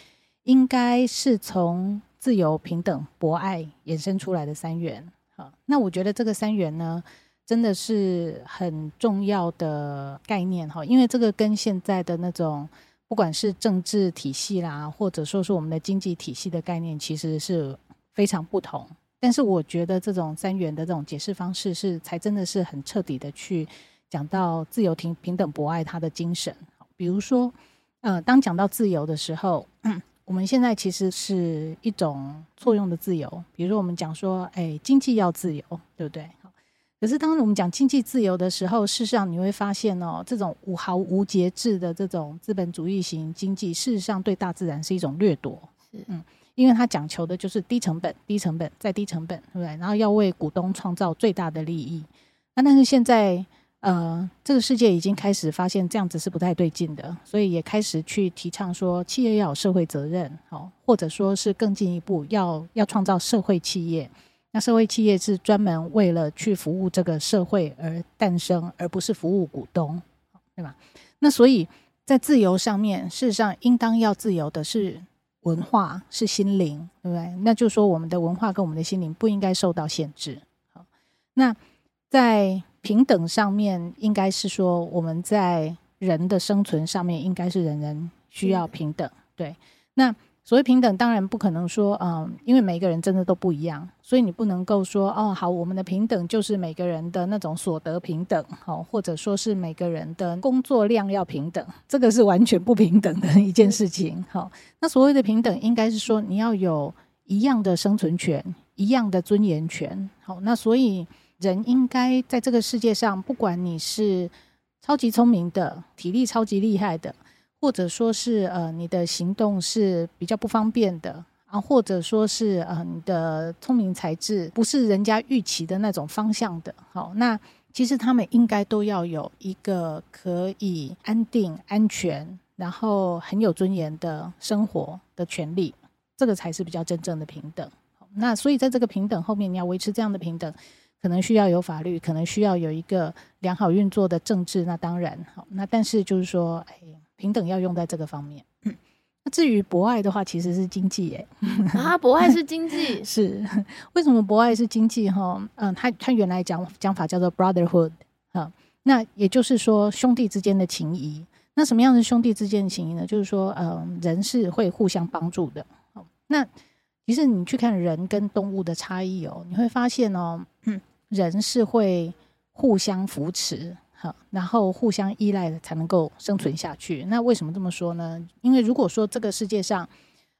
应该是从自由、平等、博爱衍生出来的三元。好，那我觉得这个三元呢，真的是很重要的概念哈，因为这个跟现在的那种。不管是政治体系啦，或者说是我们的经济体系的概念，其实是非常不同。但是我觉得这种三元的这种解释方式，是才真的是很彻底的去讲到自由、平平等、博爱它的精神。比如说，呃，当讲到自由的时候，我们现在其实是一种错用的自由。比如说，我们讲说，哎，经济要自由，对不对？可是，当我们讲经济自由的时候，事实上你会发现哦，这种无毫无节制的这种资本主义型经济，事实上对大自然是一种掠夺。是，嗯，因为它讲求的就是低成本、低成本再低成本，对不对？然后要为股东创造最大的利益。那但是现在，呃，这个世界已经开始发现这样子是不太对劲的，所以也开始去提倡说，企业要有社会责任，好，或者说是更进一步要要创造社会企业。那社会企业是专门为了去服务这个社会而诞生，而不是服务股东，对吧？那所以在自由上面，事实上应当要自由的是文化，是心灵，对不对？那就是说，我们的文化跟我们的心灵不应该受到限制。好，那在平等上面，应该是说我们在人的生存上面，应该是人人需要平等。对，那。所谓平等，当然不可能说，嗯，因为每个人真的都不一样，所以你不能够说，哦，好，我们的平等就是每个人的那种所得平等，好，或者说是每个人的工作量要平等，这个是完全不平等的一件事情，好。那所谓的平等，应该是说你要有一样的生存权，一样的尊严权，好。那所以人应该在这个世界上，不管你是超级聪明的，体力超级厉害的。或者说是呃，你的行动是比较不方便的啊，或者说是呃，你的聪明才智不是人家预期的那种方向的。好，那其实他们应该都要有一个可以安定、安全，然后很有尊严的生活的权利。这个才是比较真正的平等。那所以在这个平等后面，你要维持这样的平等，可能需要有法律，可能需要有一个良好运作的政治。那当然好，那但是就是说，哎，平等要用在这个方面。嗯至于博爱的话，其实是经济耶。啊，博爱是经济，是为什么博爱是经济？哈，嗯，他他原来讲讲法叫做 brotherhood，哈，那也就是说兄弟之间的情谊。那什么样的兄弟之间的情谊呢？就是说，嗯，人是会互相帮助的。那其实你去看人跟动物的差异哦，你会发现哦，嗯，人是会互相扶持。好，然后互相依赖的才能够生存下去。那为什么这么说呢？因为如果说这个世界上，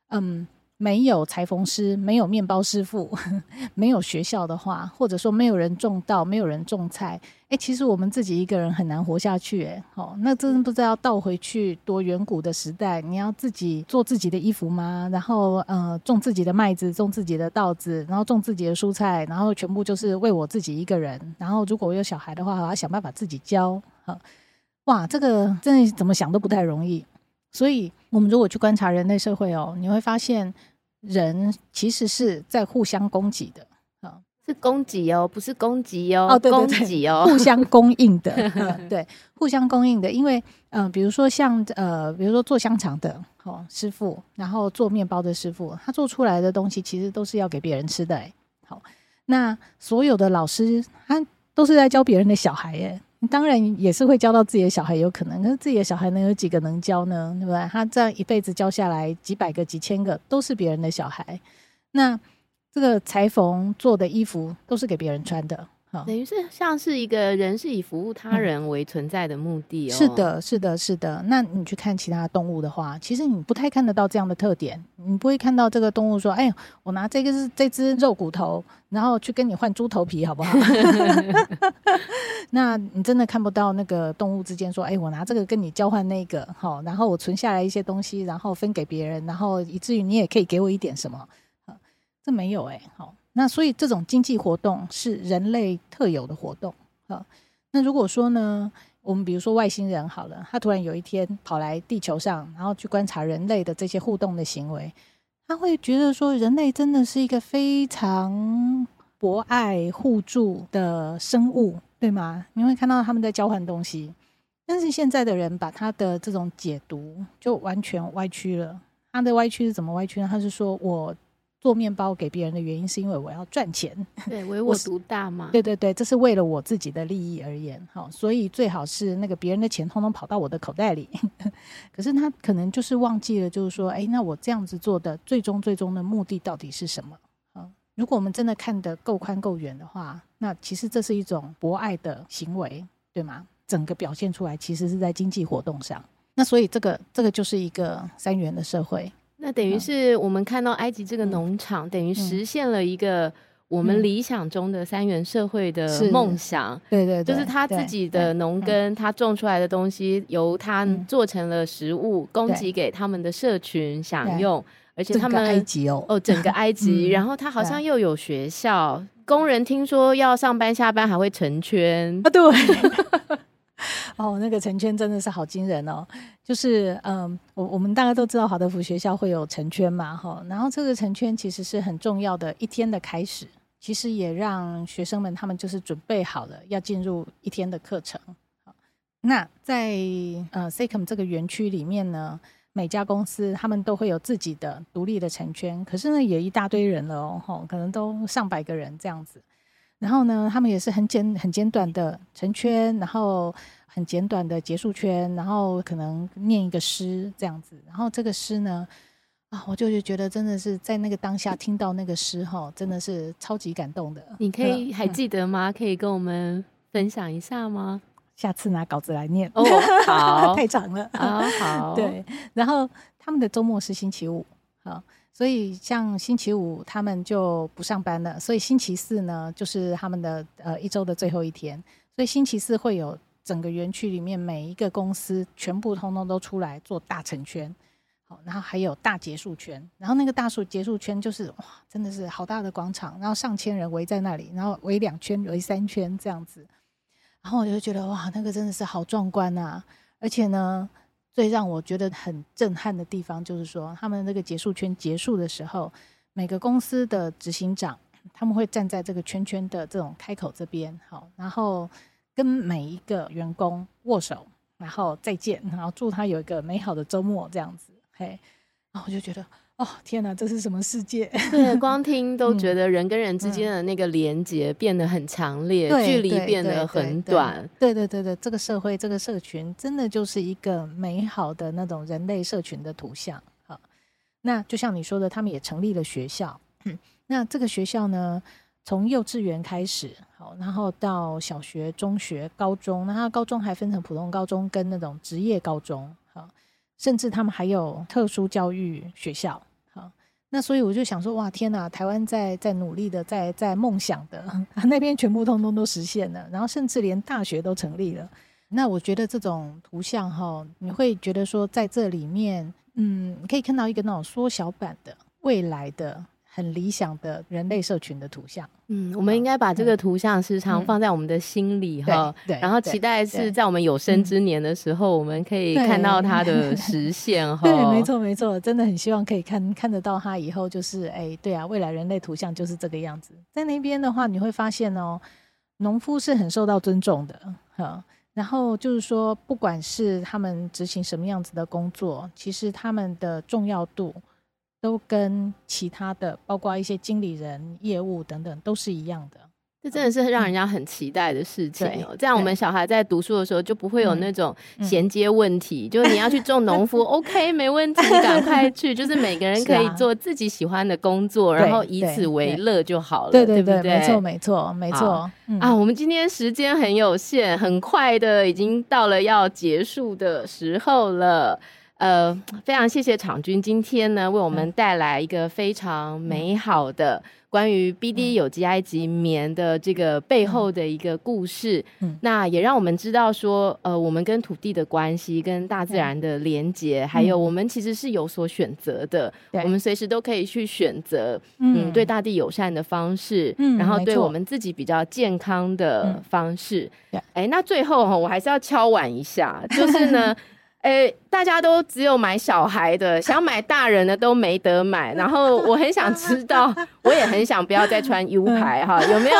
嗯。没有裁缝师，没有面包师傅，没有学校的话，或者说没有人种稻，没有人种菜，哎，其实我们自己一个人很难活下去，哎，好，那真不知道倒回去多远古的时代，你要自己做自己的衣服吗？然后，呃，种自己的麦子，种自己的稻子，然后种自己的蔬菜，然后全部就是为我自己一个人。然后，如果我有小孩的话，我要想办法自己教。好，哇，这个真的怎么想都不太容易。所以，我们如果去观察人类社会哦，你会发现。人其实是在互相供给的啊，是供给哦，不是攻击哦，哦，对对对，供给哦，互相供应的，嗯、对，互相供应的。因为，嗯、呃，比如说像呃，比如说做香肠的哦师傅，然后做面包的师傅，他做出来的东西其实都是要给别人吃的哎。好，那所有的老师他都是在教别人的小孩哎。当然也是会教到自己的小孩，有可能，可是自己的小孩能有几个能教呢？对不对？他这样一辈子教下来，几百个、几千个都是别人的小孩。那这个裁缝做的衣服都是给别人穿的。等于是像是一个人是以服务他人为存在的目的哦。是的，是的，是的。那你去看其他动物的话，其实你不太看得到这样的特点。你不会看到这个动物说：“哎，我拿这个是这只肉骨头，然后去跟你换猪头皮，好不好？” 那你真的看不到那个动物之间说：“哎，我拿这个跟你交换那个，好，然后我存下来一些东西，然后分给别人，然后以至于你也可以给我一点什么。”这没有哎，好。那所以这种经济活动是人类特有的活动啊。那如果说呢，我们比如说外星人好了，他突然有一天跑来地球上，然后去观察人类的这些互动的行为，他会觉得说人类真的是一个非常博爱互助的生物，对吗？你会看到他们在交换东西，但是现在的人把他的这种解读就完全歪曲了。他的歪曲是怎么歪曲呢？他是说我。做面包给别人的原因是因为我要赚钱，对，唯 我独大嘛。对对对，这是为了我自己的利益而言，好，所以最好是那个别人的钱通通跑到我的口袋里。可是他可能就是忘记了，就是说，哎，那我这样子做的最终最终的目的到底是什么？啊，如果我们真的看得够宽够远的话，那其实这是一种博爱的行为，对吗？整个表现出来其实是在经济活动上。那所以这个这个就是一个三元的社会。那等于是我们看到埃及这个农场，嗯、等于实现了一个我们理想中的三元社会的梦想。对对对，就是他自己的农耕，他种出来的东西由他做成了食物，供给给他们的社群享用。而且他们埃及哦，哦，整个埃及，然后他好像又有学校，工人听说要上班下班还会成圈啊，对。哦，那个成圈真的是好惊人哦！就是，嗯，我我们大家都知道华德福学校会有成圈嘛，哈，然后这个成圈其实是很重要的一天的开始，其实也让学生们他们就是准备好了要进入一天的课程。那在呃 SAICM 这个园区里面呢，每家公司他们都会有自己的独立的成圈，可是呢也一大堆人了哦，可能都上百个人这样子。然后呢，他们也是很简很简短的成圈，然后很简短的结束圈，然后可能念一个诗这样子。然后这个诗呢，啊，我就觉得真的是在那个当下听到那个诗哈，真的是超级感动的。你可以 还记得吗？嗯、可以跟我们分享一下吗？下次拿稿子来念哦，好，太长了啊，好，对。然后他们的周末是星期五，好。所以像星期五他们就不上班了，所以星期四呢就是他们的呃一周的最后一天。所以星期四会有整个园区里面每一个公司全部通通都出来做大成圈，好，然后还有大结束圈。然后那个大树结束圈就是哇，真的是好大的广场，然后上千人围在那里，然后围两圈围三圈这样子。然后我就觉得哇，那个真的是好壮观啊！而且呢。最让我觉得很震撼的地方，就是说他们那个结束圈结束的时候，每个公司的执行长他们会站在这个圈圈的这种开口这边，好，然后跟每一个员工握手，然后再见，然后祝他有一个美好的周末，这样子，嘿，然后我就觉得。哦天哪，这是什么世界？对，光 听都觉得人跟人之间的那个连接变得很强烈，嗯、距离变得很短。对对对对，这个社会这个社群真的就是一个美好的那种人类社群的图像。好，那就像你说的，他们也成立了学校。嗯，那这个学校呢，从幼稚园开始，好，然后到小学、中学、高中，那他高中还分成普通高中跟那种职业高中，好，甚至他们还有特殊教育学校。那所以我就想说，哇，天哪！台湾在在努力的，在在梦想的 那边，全部通通都实现了，然后甚至连大学都成立了。那我觉得这种图像哈，你会觉得说，在这里面，嗯，可以看到一个那种缩小版的未来的。很理想的人类社群的图像，嗯，我们应该把这个图像时常放在我们的心里哈，对，然后期待是在我们有生之年的时候，我们可以看到它的 实现哈。对，没错没错，真的很希望可以看看得到它以后就是，哎，对啊，未来人类图像就是这个样子。在那边的话，你会发现哦，农夫是很受到尊重的哈，然后就是说，不管是他们执行什么样子的工作，其实他们的重要度。都跟其他的，包括一些经理人、业务等等，都是一样的。这真的是让人家很期待的事情哦。这样我们小孩在读书的时候就不会有那种衔接问题，就是你要去种农夫，OK，没问题，赶快去。就是每个人可以做自己喜欢的工作，然后以此为乐就好了，对对对？没错，没错，没错。啊，我们今天时间很有限，很快的已经到了要结束的时候了。呃，非常谢谢昶均今天呢，为我们带来一个非常美好的关于 BD 有机埃及棉的这个背后的一个故事。嗯，那也让我们知道说，呃，我们跟土地的关系、跟大自然的连结，还有我们其实是有所选择的。我们随时都可以去选择，嗯，对大地友善的方式，嗯，然后对我们自己比较健康的方式。哎，那最后哈，我还是要敲碗一下，就是呢。哎、欸，大家都只有买小孩的，想买大人的都没得买。然后我很想知道，我也很想不要再穿 U 牌哈，有没有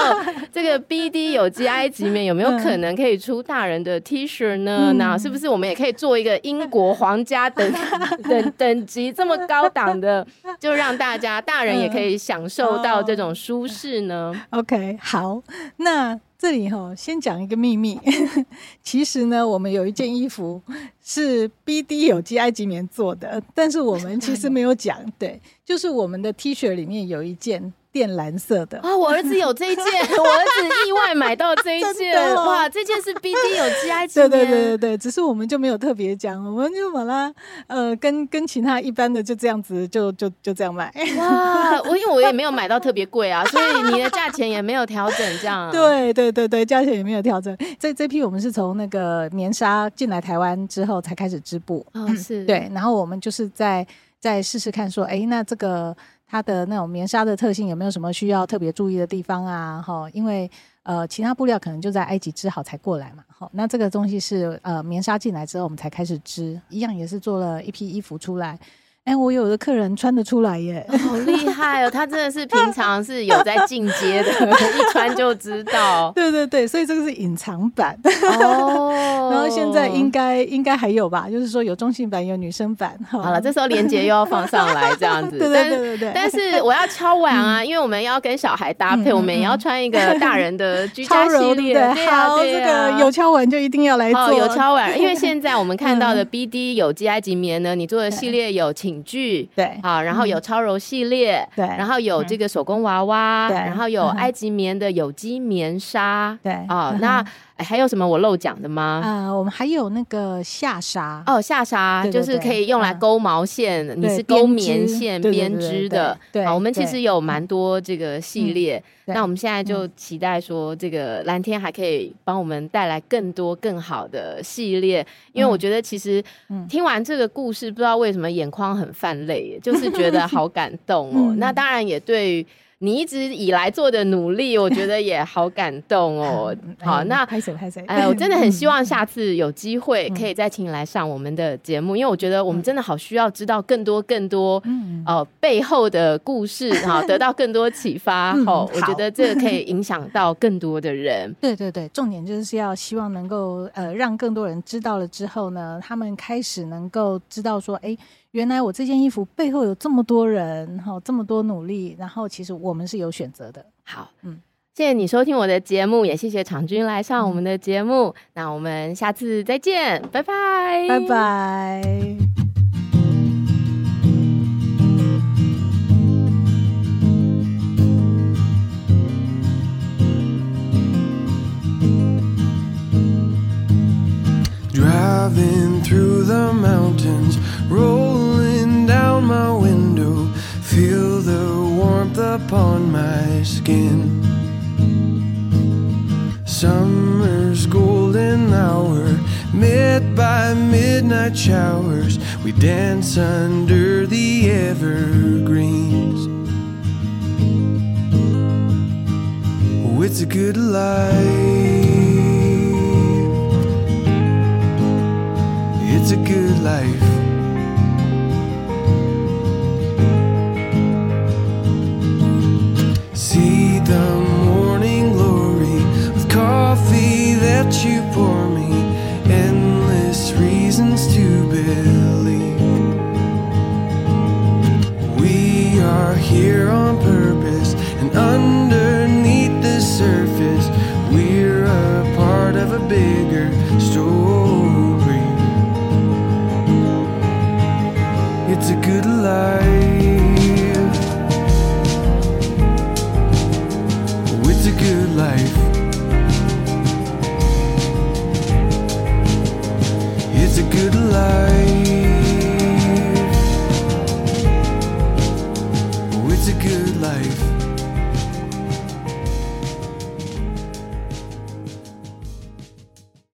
这个 BD 有机埃及棉有没有可能可以出大人的 T 恤呢？那是不是我们也可以做一个英国皇家等 等等级这么高档的，就让大家大人也可以享受到这种舒适呢？OK，好，那。这里哈，先讲一个秘密。其实呢，我们有一件衣服是 BD 有机埃及棉做的，但是我们其实 没有讲。对，就是我们的 T 恤里面有一件。靛蓝色的啊，我儿子有这一件，我儿子意外买到这一件，哇，这件是 BD 有机埃及棉，对对对对对，只是我们就没有特别讲，我们就把它呃跟跟其他一般的就这样子就就就这样卖。哇，我因为我也没有买到特别贵啊，所以你的价钱也没有调整这样。对对对对，价钱也没有调整。这这批我们是从那个棉纱进来台湾之后才开始织布，哦是，对，然后我们就是在在试试看说，哎，那这个。它的那种棉纱的特性有没有什么需要特别注意的地方啊？哈，因为呃，其他布料可能就在埃及织好才过来嘛。哈，那这个东西是呃棉纱进来之后我们才开始织，一样也是做了一批衣服出来。哎，我有的客人穿得出来耶，好厉害哦！他真的是平常是有在进阶的，一穿就知道。对对对，所以这个是隐藏版哦。然后现在应该应该还有吧，就是说有中性版，有女生版。好了，这时候连接又要放上来，这样子。对对对对。但是我要敲碗啊，因为我们要跟小孩搭配，我们也要穿一个大人的居家系列。对，好，这个有敲碗就一定要来做。有敲碗，因为现在我们看到的 BD 有机埃及棉呢，你做的系列有请。剧对，啊，然后有超柔系列，对，然后有这个手工娃娃，对，然后有埃及棉的有机棉纱，对，啊，那还有什么我漏讲的吗？啊，我们还有那个下纱，哦，下纱就是可以用来勾毛线，你是勾棉线编织的，对，我们其实有蛮多这个系列，那我们现在就期待说这个蓝天还可以帮我们带来更多更好的系列，因为我觉得其实听完这个故事，不知道为什么眼眶很泛泪，就是觉得好感动哦。那当然也对于你一直以来做的努力，我觉得也好感动哦。好，那拍谁拍谁？哎，我真的很希望下次有机会可以再请你来上我们的节目，因为我觉得我们真的好需要知道更多更多哦背后的故事，好得到更多启发。哦，我觉得这个可以影响到更多的人。对对对，重点就是要希望能够呃让更多人知道了之后呢，他们开始能够知道说，哎。原来我这件衣服背后有这么多人，哈，这么多努力，然后其实我们是有选择的。好，嗯，谢谢你收听我的节目，也谢谢场君来上我们的节目。嗯、那我们下次再见，拜拜，拜拜。on my skin. Summer's golden hour, met by midnight showers, we dance under the evergreens. Oh, it's a good life. It's a good life. That you pour me, endless reasons to believe. We are here on purpose, and underneath the surface, we're a part of a bigger story. It's a good life.